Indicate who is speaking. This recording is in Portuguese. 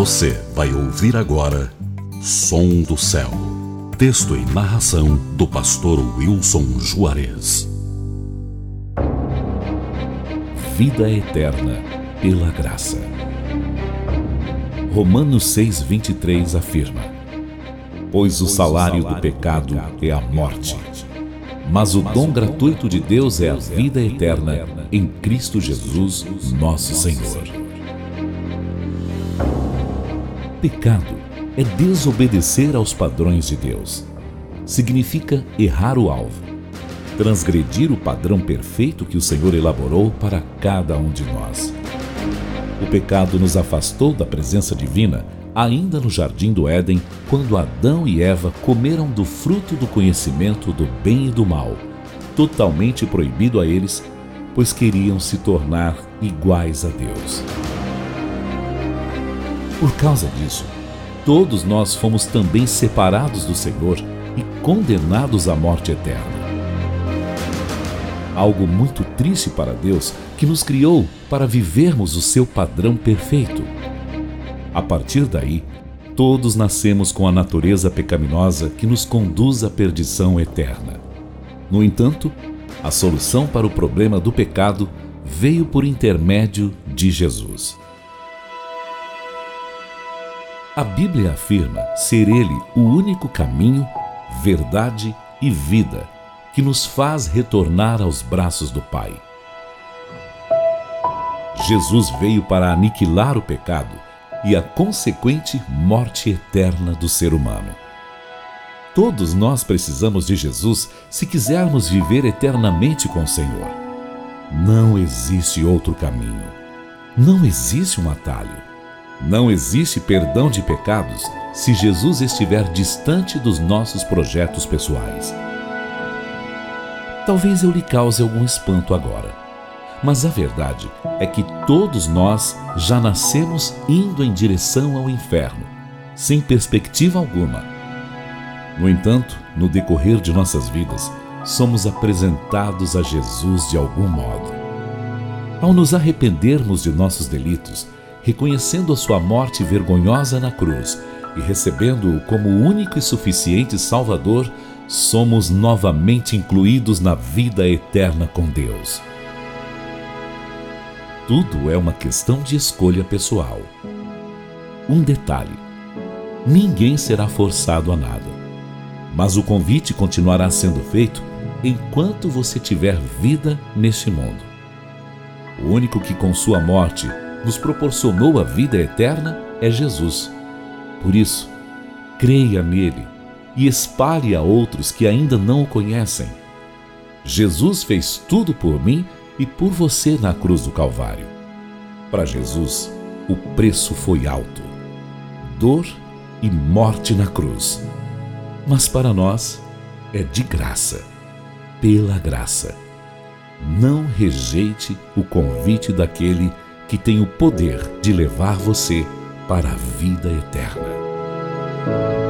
Speaker 1: Você vai ouvir agora Som do Céu. Texto e narração do pastor Wilson Juarez. Vida eterna pela graça. Romanos 6:23 afirma: Pois o salário do pecado é a morte, mas o dom gratuito de Deus é a vida eterna em Cristo Jesus, nosso Senhor. Pecado é desobedecer aos padrões de Deus. Significa errar o alvo, transgredir o padrão perfeito que o Senhor elaborou para cada um de nós. O pecado nos afastou da presença divina ainda no jardim do Éden, quando Adão e Eva comeram do fruto do conhecimento do bem e do mal, totalmente proibido a eles, pois queriam se tornar iguais a Deus. Por causa disso, todos nós fomos também separados do Senhor e condenados à morte eterna. Algo muito triste para Deus, que nos criou para vivermos o seu padrão perfeito. A partir daí, todos nascemos com a natureza pecaminosa que nos conduz à perdição eterna. No entanto, a solução para o problema do pecado veio por intermédio de Jesus. A Bíblia afirma ser Ele o único caminho, verdade e vida que nos faz retornar aos braços do Pai. Jesus veio para aniquilar o pecado e a consequente morte eterna do ser humano. Todos nós precisamos de Jesus se quisermos viver eternamente com o Senhor. Não existe outro caminho. Não existe um atalho. Não existe perdão de pecados se Jesus estiver distante dos nossos projetos pessoais. Talvez eu lhe cause algum espanto agora, mas a verdade é que todos nós já nascemos indo em direção ao inferno, sem perspectiva alguma. No entanto, no decorrer de nossas vidas, somos apresentados a Jesus de algum modo. Ao nos arrependermos de nossos delitos, reconhecendo a sua morte vergonhosa na cruz e recebendo-o como único e suficiente Salvador, somos novamente incluídos na vida eterna com Deus. Tudo é uma questão de escolha pessoal. Um detalhe: ninguém será forçado a nada, mas o convite continuará sendo feito enquanto você tiver vida neste mundo. O único que com sua morte nos proporcionou a vida eterna é Jesus. Por isso, creia nele e espalhe a outros que ainda não o conhecem. Jesus fez tudo por mim e por você na cruz do Calvário. Para Jesus, o preço foi alto dor e morte na cruz. Mas para nós é de graça, pela graça. Não rejeite o convite daquele que tem o poder de levar você para a vida eterna.